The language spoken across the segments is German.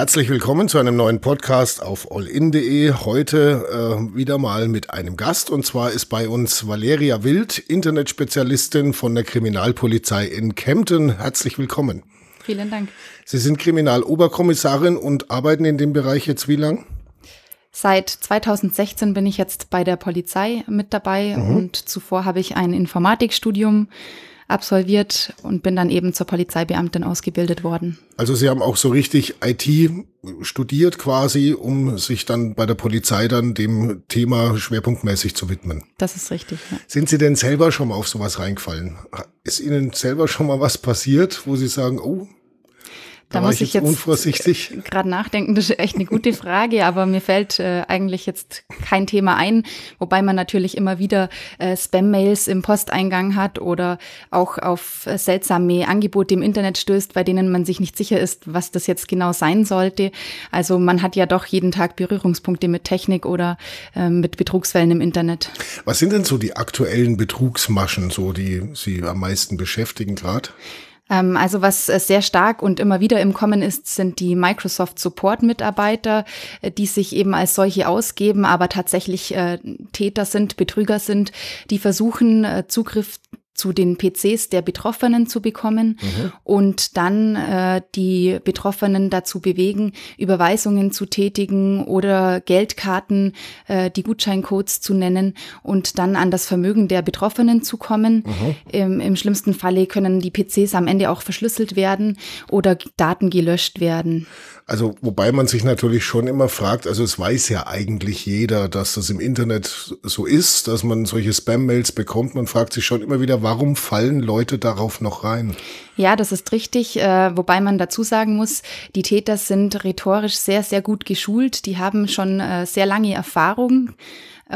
Herzlich willkommen zu einem neuen Podcast auf allin.de. Heute äh, wieder mal mit einem Gast und zwar ist bei uns Valeria Wild, Internetspezialistin von der Kriminalpolizei in Kempten. Herzlich willkommen. Vielen Dank. Sie sind Kriminaloberkommissarin und arbeiten in dem Bereich jetzt wie lang? Seit 2016 bin ich jetzt bei der Polizei mit dabei mhm. und zuvor habe ich ein Informatikstudium absolviert und bin dann eben zur Polizeibeamtin ausgebildet worden. Also Sie haben auch so richtig IT studiert quasi, um sich dann bei der Polizei dann dem Thema schwerpunktmäßig zu widmen. Das ist richtig. Ja. Sind Sie denn selber schon mal auf sowas reingefallen? Ist Ihnen selber schon mal was passiert, wo Sie sagen, oh, da, da muss ich jetzt, unvorsichtig. gerade nachdenken, das ist echt eine gute Frage, aber mir fällt äh, eigentlich jetzt kein Thema ein, wobei man natürlich immer wieder äh, Spam-Mails im Posteingang hat oder auch auf äh, seltsame Angebote im Internet stößt, bei denen man sich nicht sicher ist, was das jetzt genau sein sollte. Also man hat ja doch jeden Tag Berührungspunkte mit Technik oder äh, mit Betrugsfällen im Internet. Was sind denn so die aktuellen Betrugsmaschen, so die Sie am meisten beschäftigen gerade? Ähm, also was äh, sehr stark und immer wieder im Kommen ist, sind die Microsoft Support Mitarbeiter, äh, die sich eben als solche ausgeben, aber tatsächlich äh, Täter sind, Betrüger sind, die versuchen, Zugriff zu den PCs der Betroffenen zu bekommen mhm. und dann äh, die Betroffenen dazu bewegen, Überweisungen zu tätigen oder Geldkarten, äh, die Gutscheincodes zu nennen und dann an das Vermögen der Betroffenen zu kommen. Mhm. Im, Im schlimmsten Falle können die PCs am Ende auch verschlüsselt werden oder Daten gelöscht werden. Also, wobei man sich natürlich schon immer fragt, also es weiß ja eigentlich jeder, dass das im Internet so ist, dass man solche Spam-Mails bekommt. Man fragt sich schon immer wieder, warum fallen Leute darauf noch rein? Ja, das ist richtig, äh, wobei man dazu sagen muss, die Täter sind rhetorisch sehr, sehr gut geschult. Die haben schon äh, sehr lange Erfahrung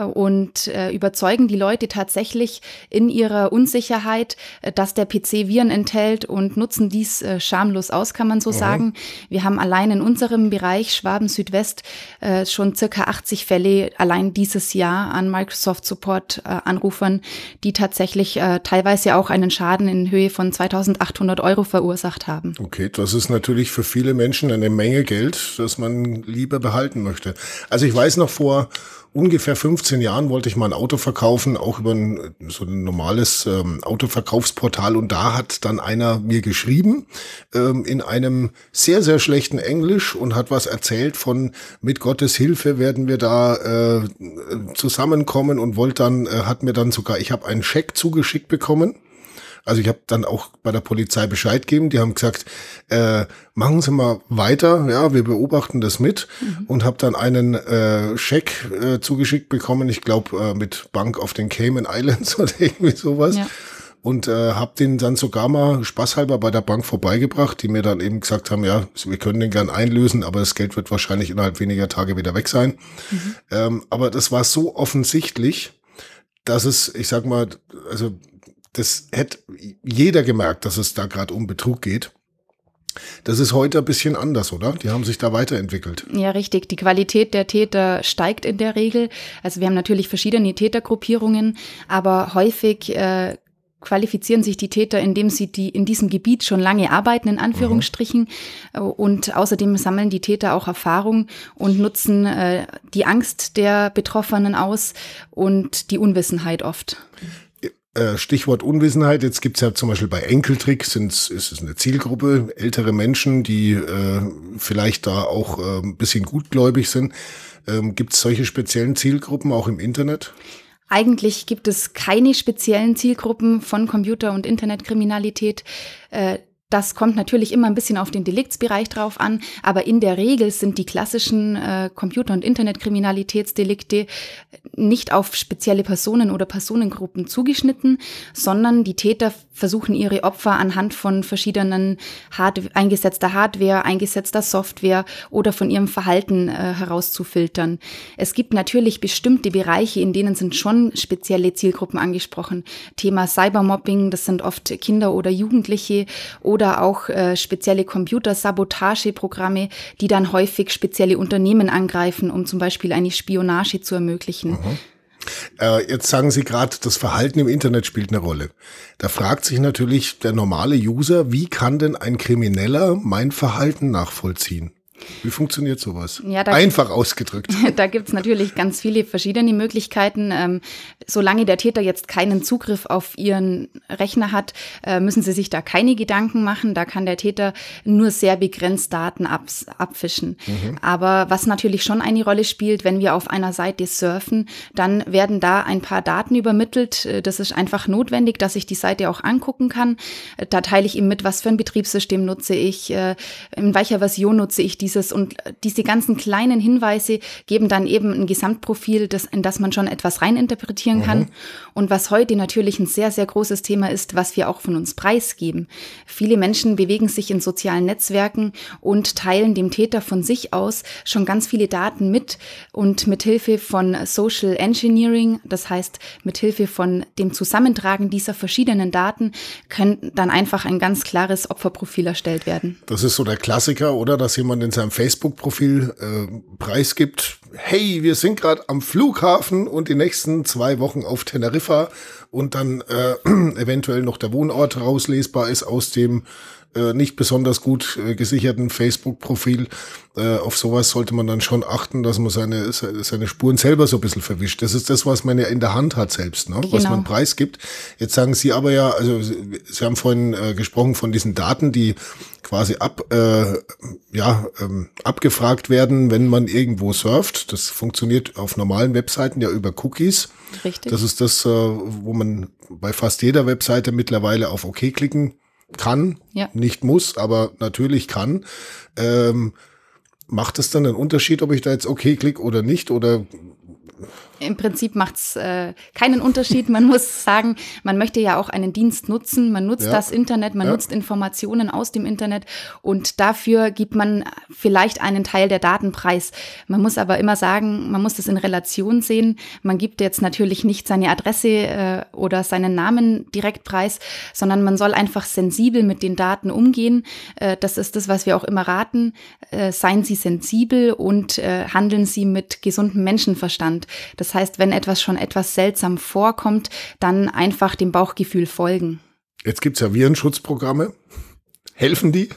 und äh, überzeugen die Leute tatsächlich in ihrer Unsicherheit, äh, dass der PC Viren enthält und nutzen dies äh, schamlos aus, kann man so mhm. sagen. Wir haben allein in unserem Bereich Schwaben Südwest äh, schon circa 80 Fälle allein dieses Jahr an Microsoft Support äh, Anrufern, die tatsächlich äh, teilweise auch einen Schaden in Höhe von 2800 Euro verursacht haben. Okay, das ist natürlich für viele Menschen eine Menge Geld, das man lieber behalten möchte. Also ich weiß noch vor ungefähr 15 Jahren wollte ich mal ein Auto verkaufen, auch über ein, so ein normales ähm, Autoverkaufsportal. Und da hat dann einer mir geschrieben ähm, in einem sehr, sehr schlechten Englisch und hat was erzählt von mit Gottes Hilfe werden wir da äh, zusammenkommen und wollte dann, äh, hat mir dann sogar, ich habe einen Scheck zugeschickt bekommen also ich habe dann auch bei der Polizei Bescheid gegeben. Die haben gesagt, äh, machen Sie mal weiter, ja, wir beobachten das mit mhm. und habe dann einen äh, Scheck äh, zugeschickt bekommen. Ich glaube äh, mit Bank auf den Cayman Islands oder irgendwie sowas. Ja. Und äh, habe den dann sogar mal spaßhalber bei der Bank vorbeigebracht, die mir dann eben gesagt haben, ja, wir können den gern einlösen, aber das Geld wird wahrscheinlich innerhalb weniger Tage wieder weg sein. Mhm. Ähm, aber das war so offensichtlich, dass es, ich sag mal, also das hätte jeder gemerkt, dass es da gerade um Betrug geht. Das ist heute ein bisschen anders, oder? Die haben sich da weiterentwickelt. Ja, richtig. Die Qualität der Täter steigt in der Regel. Also wir haben natürlich verschiedene Tätergruppierungen, aber häufig äh, qualifizieren sich die Täter, indem sie die in diesem Gebiet schon lange arbeiten, in Anführungsstrichen. Mhm. Und außerdem sammeln die Täter auch Erfahrung und nutzen äh, die Angst der Betroffenen aus und die Unwissenheit oft. Äh, Stichwort Unwissenheit, jetzt gibt's ja zum Beispiel bei Enkeltrick, sind, ist es eine Zielgruppe, ältere Menschen, die äh, vielleicht da auch äh, ein bisschen gutgläubig sind. Ähm, gibt's solche speziellen Zielgruppen auch im Internet? Eigentlich gibt es keine speziellen Zielgruppen von Computer- und Internetkriminalität. Äh, das kommt natürlich immer ein bisschen auf den Deliktsbereich drauf an, aber in der Regel sind die klassischen äh, Computer- und Internetkriminalitätsdelikte nicht auf spezielle Personen oder Personengruppen zugeschnitten, sondern die Täter versuchen ihre Opfer anhand von verschiedenen Hard eingesetzter Hardware, eingesetzter Software oder von ihrem Verhalten äh, herauszufiltern. Es gibt natürlich bestimmte Bereiche, in denen sind schon spezielle Zielgruppen angesprochen. Thema Cybermobbing, das sind oft Kinder oder Jugendliche oder auch äh, spezielle Computersabotageprogramme, die dann häufig spezielle Unternehmen angreifen, um zum Beispiel eine Spionage zu ermöglichen. Mhm. Äh, jetzt sagen Sie gerade, das Verhalten im Internet spielt eine Rolle. Da fragt sich natürlich der normale User, wie kann denn ein Krimineller mein Verhalten nachvollziehen? Wie funktioniert sowas? Ja, Einfach ausgedrückt. Da gibt's natürlich ganz viele verschiedene Möglichkeiten. Ähm, solange der Täter jetzt keinen Zugriff auf ihren Rechner hat, äh, müssen Sie sich da keine Gedanken machen. Da kann der Täter nur sehr begrenzt Daten abs abfischen. Mhm. Aber was natürlich schon eine Rolle spielt, wenn wir auf einer Seite surfen, dann werden da ein paar Daten übermittelt. Äh, das ist einfach notwendig, dass ich die Seite auch angucken kann. Äh, da teile ich ihm mit, was für ein Betriebssystem nutze ich, äh, in welcher Version nutze ich die dieses und diese ganzen kleinen Hinweise geben dann eben ein Gesamtprofil, das, in das man schon etwas reininterpretieren kann. Mhm. Und was heute natürlich ein sehr, sehr großes Thema ist, was wir auch von uns preisgeben. Viele Menschen bewegen sich in sozialen Netzwerken und teilen dem Täter von sich aus schon ganz viele Daten mit und mit Hilfe von Social Engineering, das heißt mit Hilfe von dem Zusammentragen dieser verschiedenen Daten, können dann einfach ein ganz klares Opferprofil erstellt werden. Das ist so der Klassiker, oder? Dass jemand in seinem Facebook-Profil äh, preisgibt, hey, wir sind gerade am Flughafen und die nächsten zwei Wochen auf Teneriffa und dann äh, eventuell noch der Wohnort rauslesbar ist aus dem äh, nicht besonders gut äh, gesicherten Facebook-Profil. Äh, auf sowas sollte man dann schon achten, dass man seine, seine Spuren selber so ein bisschen verwischt. Das ist das, was man ja in der Hand hat selbst, ne? was genau. man preisgibt. Jetzt sagen Sie aber ja, also Sie haben vorhin äh, gesprochen von diesen Daten, die quasi ab, äh, ja, ähm, abgefragt werden, wenn man irgendwo surft. Das funktioniert auf normalen Webseiten ja über Cookies. Richtig. Das ist das, äh, wo man bei fast jeder Webseite mittlerweile auf OK klicken kann, ja. nicht muss, aber natürlich kann. Ähm, macht es dann einen Unterschied, ob ich da jetzt OK klicke oder nicht? Oder im Prinzip macht es äh, keinen Unterschied. Man muss sagen, man möchte ja auch einen Dienst nutzen. Man nutzt ja. das Internet, man ja. nutzt Informationen aus dem Internet und dafür gibt man vielleicht einen Teil der Datenpreis. Man muss aber immer sagen, man muss das in Relation sehen. Man gibt jetzt natürlich nicht seine Adresse äh, oder seinen Namen direkt preis, sondern man soll einfach sensibel mit den Daten umgehen. Äh, das ist das, was wir auch immer raten. Äh, seien Sie sensibel und äh, handeln Sie mit gesundem Menschenverstand. Das heißt, wenn etwas schon etwas seltsam vorkommt, dann einfach dem Bauchgefühl folgen. Jetzt gibt's ja Virenschutzprogramme. Helfen die?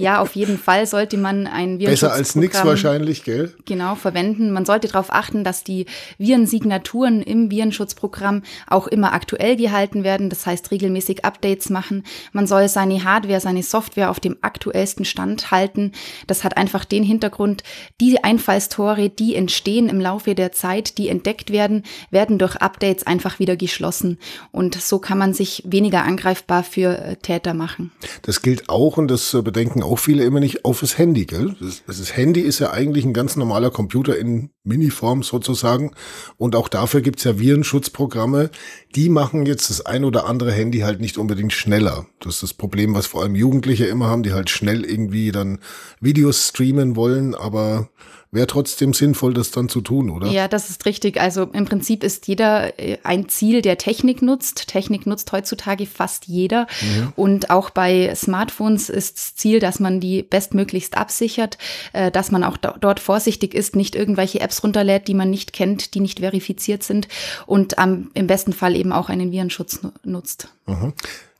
Ja, auf jeden Fall sollte man ein Virenschutzprogramm Besser als nichts wahrscheinlich, gell? Genau, verwenden. Man sollte darauf achten, dass die Virensignaturen im Virenschutzprogramm auch immer aktuell gehalten werden. Das heißt, regelmäßig Updates machen. Man soll seine Hardware, seine Software auf dem aktuellsten Stand halten. Das hat einfach den Hintergrund, die Einfallstore, die entstehen im Laufe der Zeit, die entdeckt werden, werden durch Updates einfach wieder geschlossen. Und so kann man sich weniger angreifbar für äh, Täter machen. Das gilt auch, und das äh, bedenken auch viele immer nicht, auf das Handy. Gell? Das, das Handy ist ja eigentlich ein ganz normaler Computer in Miniform sozusagen. Und auch dafür gibt's ja Virenschutzprogramme. Die machen jetzt das ein oder andere Handy halt nicht unbedingt schneller. Das ist das Problem, was vor allem Jugendliche immer haben, die halt schnell irgendwie dann Videos streamen wollen, aber wäre trotzdem sinnvoll, das dann zu tun, oder? Ja, das ist richtig. Also im Prinzip ist jeder äh, ein Ziel, der Technik nutzt. Technik nutzt heutzutage fast jeder. Mhm. Und auch bei Smartphones ist das Ziel, dass man die bestmöglichst absichert, äh, dass man auch dort vorsichtig ist, nicht irgendwelche Apps runterlädt, die man nicht kennt, die nicht verifiziert sind und am, im besten Fall eben auch einen Virenschutz nutzt. Mhm.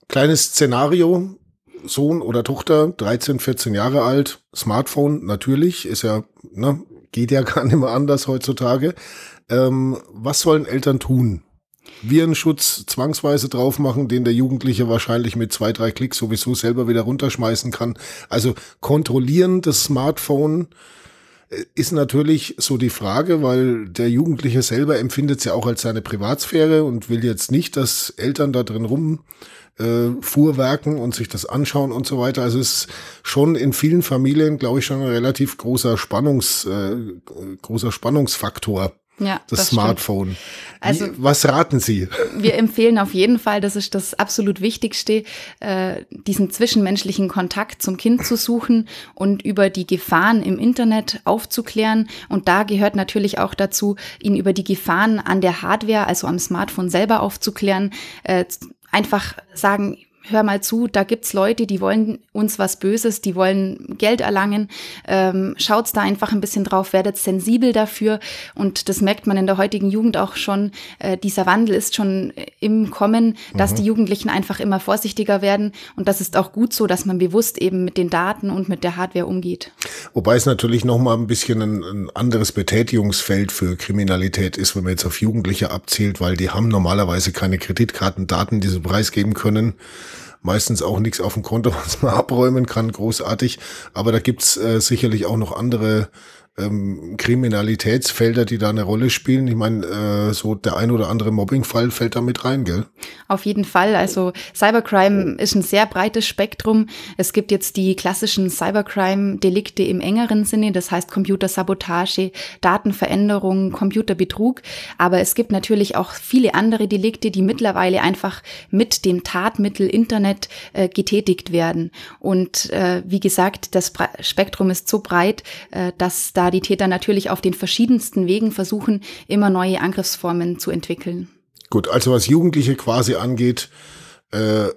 Kleines Szenario. Sohn oder Tochter, 13, 14 Jahre alt, Smartphone natürlich, ist ja, ne, geht ja gar nicht mehr anders heutzutage. Ähm, was sollen Eltern tun? Virenschutz zwangsweise drauf machen, den der Jugendliche wahrscheinlich mit zwei, drei Klicks sowieso selber wieder runterschmeißen kann. Also kontrollieren das Smartphone ist natürlich so die Frage, weil der Jugendliche selber empfindet es ja auch als seine Privatsphäre und will jetzt nicht, dass Eltern da drin rum äh, Fuhrwerken und sich das anschauen und so weiter. Also es ist schon in vielen Familien, glaube ich, schon ein relativ großer Spannungs, äh, großer Spannungsfaktor. Ja, das, das Smartphone. Also, Wie, was raten Sie? Wir empfehlen auf jeden Fall, das ist das absolut Wichtigste, äh, diesen zwischenmenschlichen Kontakt zum Kind zu suchen und über die Gefahren im Internet aufzuklären. Und da gehört natürlich auch dazu, ihn über die Gefahren an der Hardware, also am Smartphone selber aufzuklären. Äh, einfach sagen, hör mal zu, da gibt's Leute, die wollen uns was Böses, die wollen Geld erlangen. Ähm, schaut's da einfach ein bisschen drauf, werdet sensibel dafür. Und das merkt man in der heutigen Jugend auch schon. Äh, dieser Wandel ist schon im Kommen, dass mhm. die Jugendlichen einfach immer vorsichtiger werden. Und das ist auch gut so, dass man bewusst eben mit den Daten und mit der Hardware umgeht. Wobei es natürlich noch mal ein bisschen ein, ein anderes Betätigungsfeld für Kriminalität ist, wenn man jetzt auf Jugendliche abzielt, weil die haben normalerweise keine Kreditkartendaten, die sie preisgeben können meistens auch nichts auf dem Konto, was man abräumen kann, großartig. Aber da gibt's äh, sicherlich auch noch andere ähm, Kriminalitätsfelder, die da eine Rolle spielen. Ich meine, äh, so der ein oder andere Mobbingfall fällt da mit rein, gell? Auf jeden Fall. Also Cybercrime ist ein sehr breites Spektrum. Es gibt jetzt die klassischen Cybercrime-Delikte im engeren Sinne, das heißt Computersabotage, Datenveränderung, Computerbetrug. Aber es gibt natürlich auch viele andere Delikte, die mittlerweile einfach mit dem Tatmittel Internet äh, getätigt werden. Und äh, wie gesagt, das Spektrum ist so breit, äh, dass da die Täter natürlich auf den verschiedensten Wegen versuchen, immer neue Angriffsformen zu entwickeln. Gut, also was Jugendliche quasi angeht, äh,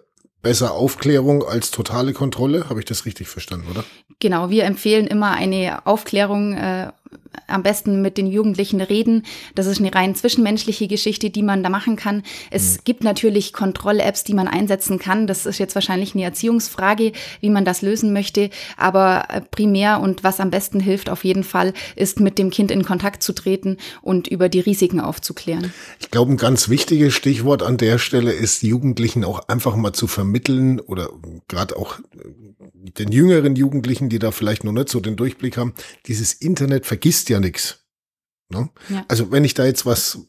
besser Aufklärung als totale Kontrolle. Habe ich das richtig verstanden, oder? Genau, wir empfehlen immer eine Aufklärung äh, am besten mit den Jugendlichen reden. Das ist eine rein zwischenmenschliche Geschichte, die man da machen kann. Es mhm. gibt natürlich Kontroll-Apps, die man einsetzen kann. Das ist jetzt wahrscheinlich eine Erziehungsfrage, wie man das lösen möchte. Aber äh, primär und was am besten hilft auf jeden Fall, ist mit dem Kind in Kontakt zu treten und über die Risiken aufzuklären. Ich glaube, ein ganz wichtiges Stichwort an der Stelle ist, Jugendlichen auch einfach mal zu vermitteln oder gerade auch den jüngeren Jugendlichen, die da vielleicht noch nicht so den Durchblick haben, dieses Internet vergisst ja nichts. Ne? Ja. Also wenn ich da jetzt was,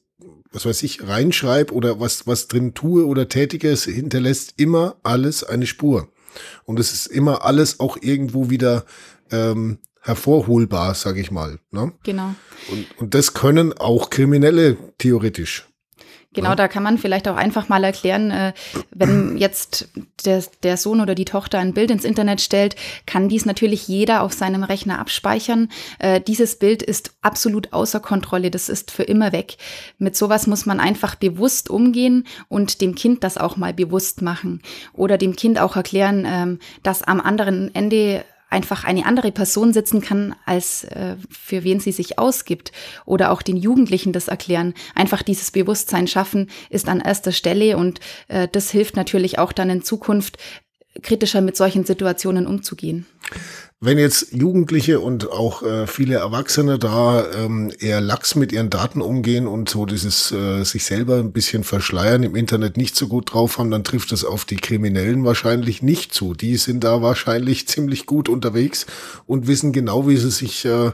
was weiß ich, reinschreibe oder was, was drin tue oder tätige, es hinterlässt immer alles eine Spur. Und es ist immer alles auch irgendwo wieder ähm, hervorholbar, sage ich mal. Ne? Genau. Und, und das können auch Kriminelle theoretisch. Genau, ja. da kann man vielleicht auch einfach mal erklären, äh, wenn jetzt der, der Sohn oder die Tochter ein Bild ins Internet stellt, kann dies natürlich jeder auf seinem Rechner abspeichern. Äh, dieses Bild ist absolut außer Kontrolle, das ist für immer weg. Mit sowas muss man einfach bewusst umgehen und dem Kind das auch mal bewusst machen. Oder dem Kind auch erklären, ähm, dass am anderen Ende einfach eine andere Person sitzen kann, als äh, für wen sie sich ausgibt. Oder auch den Jugendlichen das erklären. Einfach dieses Bewusstsein schaffen ist an erster Stelle und äh, das hilft natürlich auch dann in Zukunft kritischer mit solchen Situationen umzugehen. Wenn jetzt Jugendliche und auch äh, viele Erwachsene da ähm, eher lax mit ihren Daten umgehen und so dieses äh, sich selber ein bisschen verschleiern im Internet nicht so gut drauf haben, dann trifft es auf die Kriminellen wahrscheinlich nicht zu. Die sind da wahrscheinlich ziemlich gut unterwegs und wissen genau, wie sie sich äh,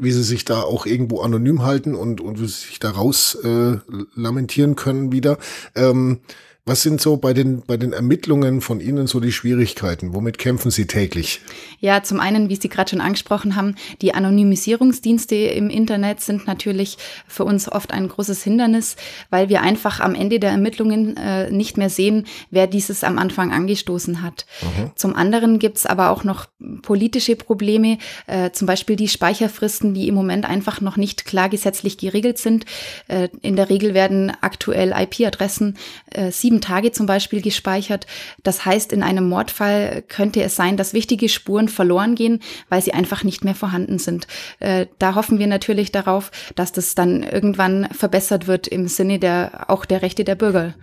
wie sie sich da auch irgendwo anonym halten und, und wie sie sich da raus äh, lamentieren können wieder. Ähm, was sind so bei den, bei den Ermittlungen von Ihnen so die Schwierigkeiten? Womit kämpfen Sie täglich? Ja, zum einen, wie Sie gerade schon angesprochen haben, die Anonymisierungsdienste im Internet sind natürlich für uns oft ein großes Hindernis, weil wir einfach am Ende der Ermittlungen äh, nicht mehr sehen, wer dieses am Anfang angestoßen hat. Mhm. Zum anderen gibt's aber auch noch politische Probleme, äh, zum Beispiel die Speicherfristen, die im Moment einfach noch nicht klar gesetzlich geregelt sind. Äh, in der Regel werden aktuell IP-Adressen äh, sieben sieben Tage zum Beispiel gespeichert. Das heißt, in einem Mordfall könnte es sein, dass wichtige Spuren verloren gehen, weil sie einfach nicht mehr vorhanden sind. Äh, da hoffen wir natürlich darauf, dass das dann irgendwann verbessert wird im Sinne der auch der Rechte der Bürger.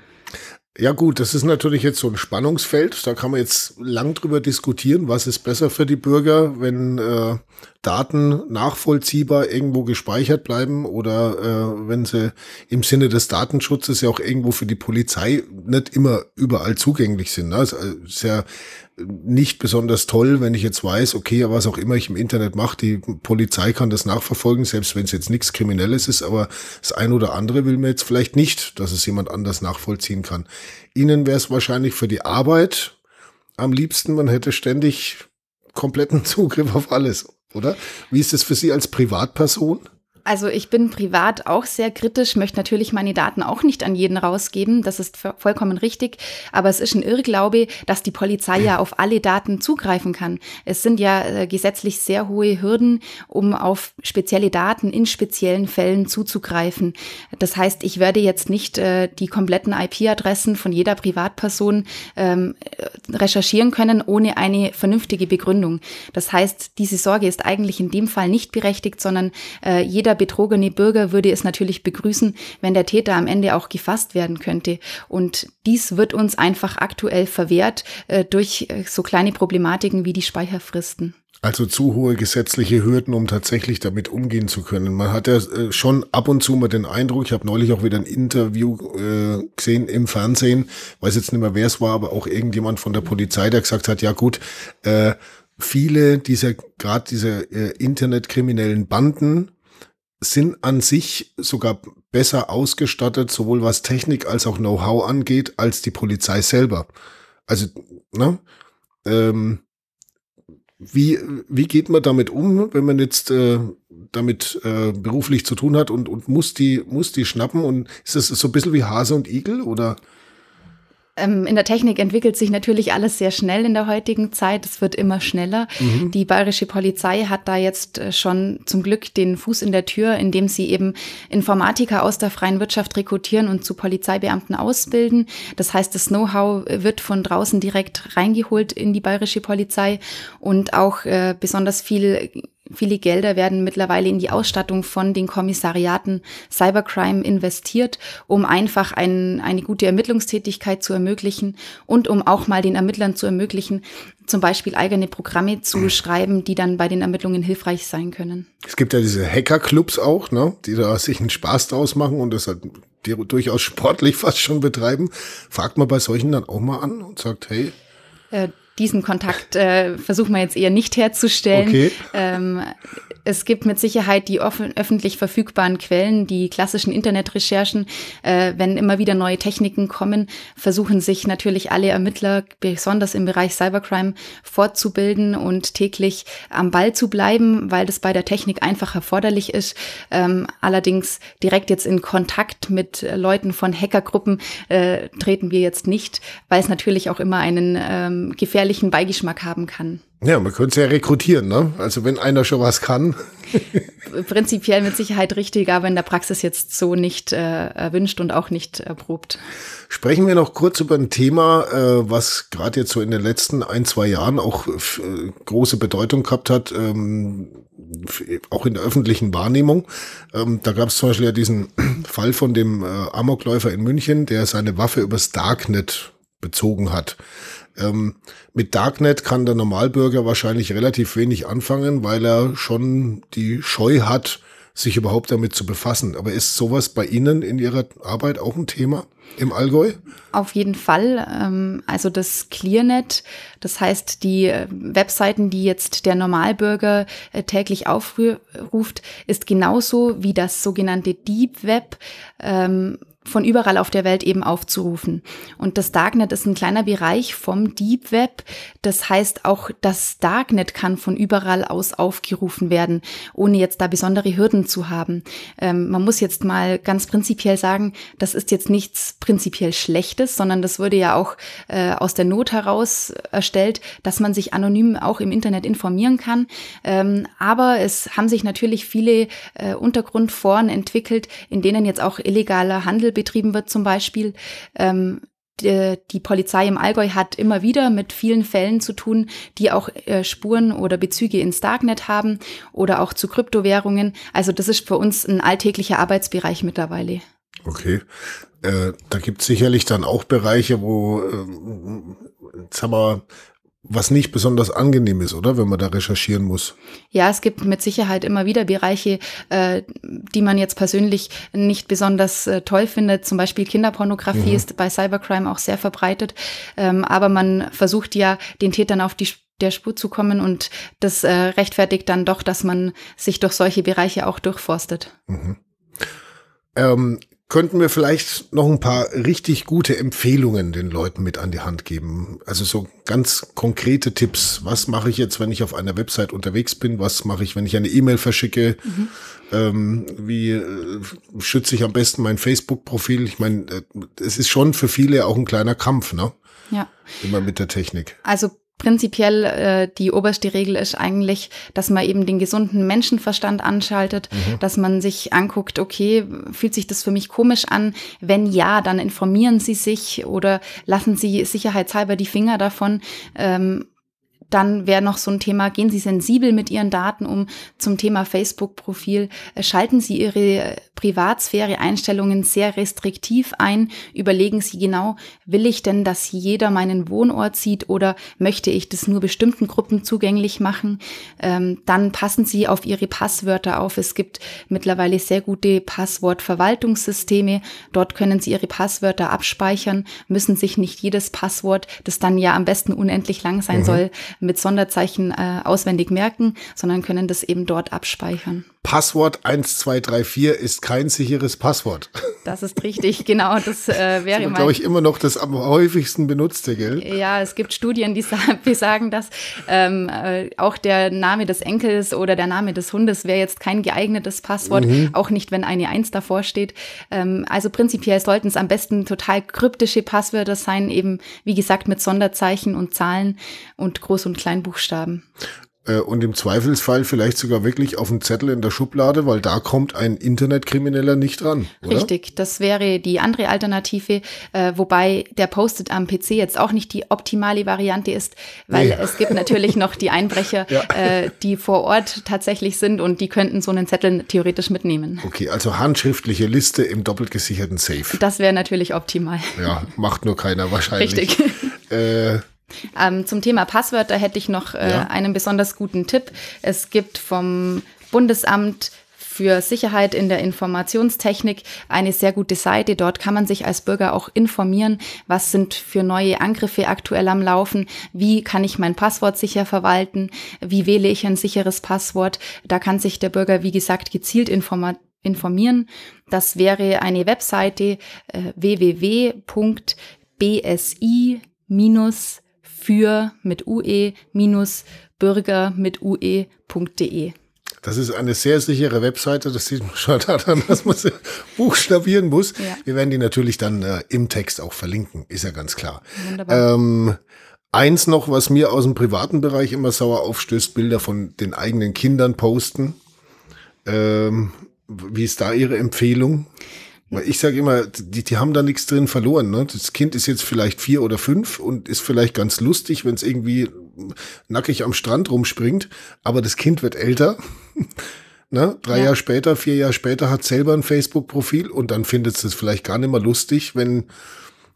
Ja gut, das ist natürlich jetzt so ein Spannungsfeld. Da kann man jetzt lang drüber diskutieren, was ist besser für die Bürger, wenn äh, Daten nachvollziehbar irgendwo gespeichert bleiben oder äh, wenn sie im Sinne des Datenschutzes ja auch irgendwo für die Polizei nicht immer überall zugänglich sind. Ne? Das ist ja nicht besonders toll, wenn ich jetzt weiß, okay, was auch immer ich im Internet mache, die Polizei kann das nachverfolgen, selbst wenn es jetzt nichts Kriminelles ist, aber das ein oder andere will mir jetzt vielleicht nicht, dass es jemand anders nachvollziehen kann. Ihnen wäre es wahrscheinlich für die Arbeit am liebsten, man hätte ständig kompletten Zugriff auf alles, oder? Wie ist es für Sie als Privatperson? Also ich bin privat auch sehr kritisch, möchte natürlich meine Daten auch nicht an jeden rausgeben. Das ist vollkommen richtig. Aber es ist ein Irrglaube, dass die Polizei ja auf alle Daten zugreifen kann. Es sind ja äh, gesetzlich sehr hohe Hürden, um auf spezielle Daten in speziellen Fällen zuzugreifen. Das heißt, ich werde jetzt nicht äh, die kompletten IP-Adressen von jeder Privatperson ähm, recherchieren können, ohne eine vernünftige Begründung. Das heißt, diese Sorge ist eigentlich in dem Fall nicht berechtigt, sondern äh, jeder betrogene Bürger würde es natürlich begrüßen, wenn der Täter am Ende auch gefasst werden könnte. Und dies wird uns einfach aktuell verwehrt äh, durch äh, so kleine Problematiken wie die Speicherfristen. Also zu hohe gesetzliche Hürden, um tatsächlich damit umgehen zu können. Man hat ja äh, schon ab und zu mal den Eindruck, ich habe neulich auch wieder ein Interview äh, gesehen im Fernsehen, weiß jetzt nicht mehr, wer es war, aber auch irgendjemand von der Polizei, der gesagt hat, ja gut, äh, viele dieser, gerade diese äh, internetkriminellen Banden sind an sich sogar besser ausgestattet, sowohl was Technik als auch Know-how angeht, als die Polizei selber. Also, ne? Ähm, wie, wie geht man damit um, wenn man jetzt äh, damit äh, beruflich zu tun hat und, und muss die, muss die schnappen? Und ist das so ein bisschen wie Hase und Igel oder? Ähm, in der Technik entwickelt sich natürlich alles sehr schnell in der heutigen Zeit. Es wird immer schneller. Mhm. Die bayerische Polizei hat da jetzt äh, schon zum Glück den Fuß in der Tür, indem sie eben Informatiker aus der freien Wirtschaft rekrutieren und zu Polizeibeamten ausbilden. Das heißt, das Know-how wird von draußen direkt reingeholt in die bayerische Polizei und auch äh, besonders viel Viele Gelder werden mittlerweile in die Ausstattung von den Kommissariaten Cybercrime investiert, um einfach ein, eine gute Ermittlungstätigkeit zu ermöglichen und um auch mal den Ermittlern zu ermöglichen, zum Beispiel eigene Programme zu mhm. schreiben, die dann bei den Ermittlungen hilfreich sein können. Es gibt ja diese Hackerclubs auch, ne, die da sich einen Spaß draus machen und das halt die durchaus sportlich fast schon betreiben. Fragt man bei solchen dann auch mal an und sagt, hey, äh, diesen Kontakt äh, versuchen wir jetzt eher nicht herzustellen. Okay. Ähm, es gibt mit Sicherheit die öffentlich verfügbaren Quellen, die klassischen Internetrecherchen. Äh, wenn immer wieder neue Techniken kommen, versuchen sich natürlich alle Ermittler, besonders im Bereich Cybercrime, fortzubilden und täglich am Ball zu bleiben, weil das bei der Technik einfach erforderlich ist. Ähm, allerdings direkt jetzt in Kontakt mit Leuten von Hackergruppen äh, treten wir jetzt nicht, weil es natürlich auch immer einen ähm, gefährlichen Beigeschmack haben kann. Ja, man könnte es ja rekrutieren, ne? Also wenn einer schon was kann. Prinzipiell mit Sicherheit richtig, aber in der Praxis jetzt so nicht äh, erwünscht und auch nicht erprobt. Sprechen wir noch kurz über ein Thema, äh, was gerade jetzt so in den letzten ein, zwei Jahren auch äh, große Bedeutung gehabt hat, ähm, auch in der öffentlichen Wahrnehmung. Ähm, da gab es zum Beispiel ja diesen Fall von dem äh, Amokläufer in München, der seine Waffe übers Darknet bezogen hat. Ähm, mit Darknet kann der Normalbürger wahrscheinlich relativ wenig anfangen, weil er schon die Scheu hat, sich überhaupt damit zu befassen. Aber ist sowas bei Ihnen in Ihrer Arbeit auch ein Thema im Allgäu? Auf jeden Fall. Ähm, also das ClearNet, das heißt die äh, Webseiten, die jetzt der Normalbürger äh, täglich aufruft, ist genauso wie das sogenannte Deep Web ähm, von überall auf der Welt eben aufzurufen. Und das Darknet ist ein kleiner Bereich vom Deep Web. Das heißt, auch das Darknet kann von überall aus aufgerufen werden, ohne jetzt da besondere Hürden zu haben. Ähm, man muss jetzt mal ganz prinzipiell sagen, das ist jetzt nichts prinzipiell Schlechtes, sondern das wurde ja auch äh, aus der Not heraus erstellt, dass man sich anonym auch im Internet informieren kann. Ähm, aber es haben sich natürlich viele äh, Untergrundforen entwickelt, in denen jetzt auch illegaler Handel betrieben wird zum Beispiel. Ähm, die, die, Polizei im Allgäu hat immer wieder mit vielen Fällen zu tun, die auch äh, Spuren oder Bezüge ins Darknet haben oder auch zu Kryptowährungen. Also das ist für uns ein alltäglicher Arbeitsbereich mittlerweile. Okay. Äh, da gibt es sicherlich dann auch Bereiche, wo, äh, jetzt haben wir was nicht besonders angenehm ist, oder? Wenn man da recherchieren muss. Ja, es gibt mit Sicherheit immer wieder Bereiche, äh, die man jetzt persönlich nicht besonders äh, toll findet. Zum Beispiel Kinderpornografie mhm. ist bei Cybercrime auch sehr verbreitet. Ähm, aber man versucht ja, den Tätern auf die der Spur zu kommen und das äh, rechtfertigt dann doch, dass man sich durch solche Bereiche auch durchforstet. Mhm. Ähm, könnten wir vielleicht noch ein paar richtig gute Empfehlungen den Leuten mit an die Hand geben. Also so ganz konkrete Tipps. Was mache ich jetzt, wenn ich auf einer Website unterwegs bin? Was mache ich, wenn ich eine E-Mail verschicke? Mhm. Ähm, wie äh, schütze ich am besten mein Facebook-Profil? Ich meine, äh, es ist schon für viele auch ein kleiner Kampf, ne? Ja. Immer mit der Technik. Also prinzipiell äh, die oberste Regel ist eigentlich, dass man eben den gesunden Menschenverstand anschaltet, mhm. dass man sich anguckt, okay, fühlt sich das für mich komisch an? Wenn ja, dann informieren Sie sich oder lassen Sie sicherheitshalber die Finger davon. Ähm, dann wäre noch so ein Thema, gehen Sie sensibel mit Ihren Daten um zum Thema Facebook-Profil. Äh, schalten Sie Ihre Privatsphäre-Einstellungen sehr restriktiv ein. Überlegen Sie genau, will ich denn, dass jeder meinen Wohnort sieht oder möchte ich das nur bestimmten Gruppen zugänglich machen? Ähm, dann passen Sie auf Ihre Passwörter auf. Es gibt mittlerweile sehr gute Passwortverwaltungssysteme. Dort können Sie Ihre Passwörter abspeichern, müssen sich nicht jedes Passwort, das dann ja am besten unendlich lang sein mhm. soll, mit Sonderzeichen äh, auswendig merken, sondern können das eben dort abspeichern. Passwort 1234 ist kein sicheres Passwort. Das ist richtig, genau. Das äh, wäre glaube ich, immer noch das am häufigsten benutzte, gell? Ja, es gibt Studien, die besagen, dass ähm, äh, auch der Name des Enkels oder der Name des Hundes wäre jetzt kein geeignetes Passwort, mhm. auch nicht, wenn eine Eins davor steht. Ähm, also prinzipiell sollten es am besten total kryptische Passwörter sein, eben wie gesagt mit Sonderzeichen und Zahlen und Groß- und Kleinbuchstaben. Äh, und im Zweifelsfall vielleicht sogar wirklich auf einen Zettel in der Schublade, weil da kommt ein Internetkrimineller nicht ran. Oder? Richtig, das wäre die andere Alternative, äh, wobei der Post-it am PC jetzt auch nicht die optimale Variante ist, weil nee. es gibt natürlich noch die Einbrecher, ja. äh, die vor Ort tatsächlich sind und die könnten so einen Zettel theoretisch mitnehmen. Okay, also handschriftliche Liste im doppelt gesicherten Safe. Das wäre natürlich optimal. Ja, macht nur keiner wahrscheinlich. Richtig. Äh, ähm, zum Thema Passwörter hätte ich noch äh, ja. einen besonders guten Tipp. Es gibt vom Bundesamt für Sicherheit in der Informationstechnik eine sehr gute Seite. Dort kann man sich als Bürger auch informieren, was sind für neue Angriffe aktuell am Laufen, wie kann ich mein Passwort sicher verwalten, wie wähle ich ein sicheres Passwort. Da kann sich der Bürger, wie gesagt, gezielt informieren. Das wäre eine Webseite äh, www.bsi- für mit ue minus bürger mit ue.de. Das ist eine sehr sichere Webseite. Das sieht man schon daran, dass man sie buchstabieren muss. Ja. Wir werden die natürlich dann äh, im Text auch verlinken, ist ja ganz klar. Wunderbar. Ähm, eins noch, was mir aus dem privaten Bereich immer sauer aufstößt, Bilder von den eigenen Kindern posten. Ähm, wie ist da Ihre Empfehlung? Ich sage immer, die, die haben da nichts drin verloren. Ne? Das Kind ist jetzt vielleicht vier oder fünf und ist vielleicht ganz lustig, wenn es irgendwie nackig am Strand rumspringt, aber das Kind wird älter. ne? Drei ja. Jahre später, vier Jahre später hat selber ein Facebook-Profil und dann findet es vielleicht gar nicht mehr lustig, wenn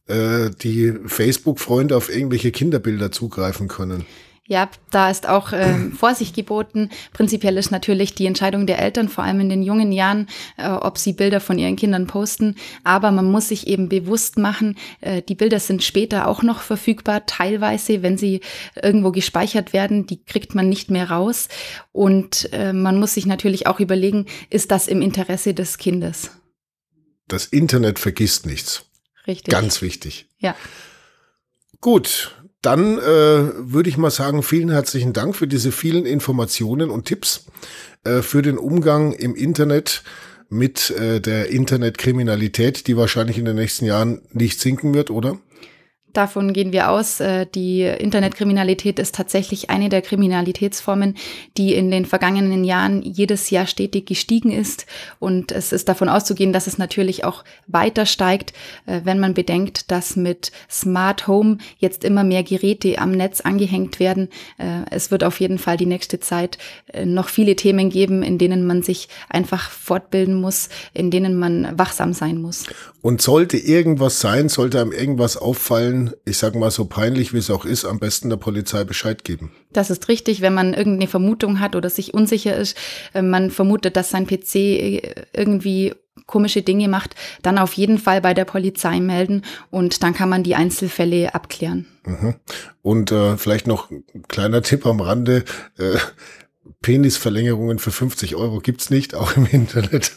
äh, die Facebook-Freunde auf irgendwelche Kinderbilder zugreifen können. Ja, da ist auch äh, Vorsicht geboten. Prinzipiell ist natürlich die Entscheidung der Eltern, vor allem in den jungen Jahren, äh, ob sie Bilder von ihren Kindern posten. Aber man muss sich eben bewusst machen, äh, die Bilder sind später auch noch verfügbar, teilweise, wenn sie irgendwo gespeichert werden, die kriegt man nicht mehr raus. Und äh, man muss sich natürlich auch überlegen, ist das im Interesse des Kindes? Das Internet vergisst nichts. Richtig. Ganz wichtig. Ja. Gut, dann äh, würde ich mal sagen, vielen herzlichen Dank für diese vielen Informationen und Tipps äh, für den Umgang im Internet mit äh, der Internetkriminalität, die wahrscheinlich in den nächsten Jahren nicht sinken wird, oder? Davon gehen wir aus. Äh, die Internetkriminalität ist tatsächlich eine der Kriminalitätsformen, die in den vergangenen Jahren jedes Jahr stetig gestiegen ist. Und es ist davon auszugehen, dass es natürlich auch weiter steigt, äh, wenn man bedenkt, dass mit Smart Home jetzt immer mehr Geräte am Netz angehängt werden. Äh, es wird auf jeden Fall die nächste Zeit noch viele Themen geben, in denen man sich einfach fortbilden muss, in denen man wachsam sein muss. Und sollte irgendwas sein, sollte einem irgendwas auffallen, ich sag mal so peinlich wie es auch ist, am besten der Polizei Bescheid geben. Das ist richtig, wenn man irgendeine Vermutung hat oder sich unsicher ist, äh, man vermutet, dass sein PC äh, irgendwie komische Dinge macht, dann auf jeden Fall bei der Polizei melden und dann kann man die Einzelfälle abklären. Mhm. Und äh, vielleicht noch ein kleiner Tipp am Rande. Äh, Penisverlängerungen für 50 Euro gibt's nicht, auch im Internet.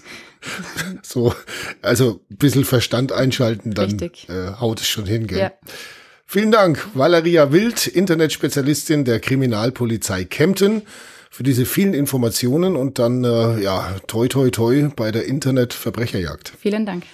So, also ein bisschen Verstand einschalten, dann äh, haut es schon hin, gell? Ja. Vielen Dank, Valeria Wild, Internetspezialistin der Kriminalpolizei Kempten, für diese vielen Informationen und dann, äh, ja, toi, toi, toi bei der Internetverbrecherjagd. Vielen Dank.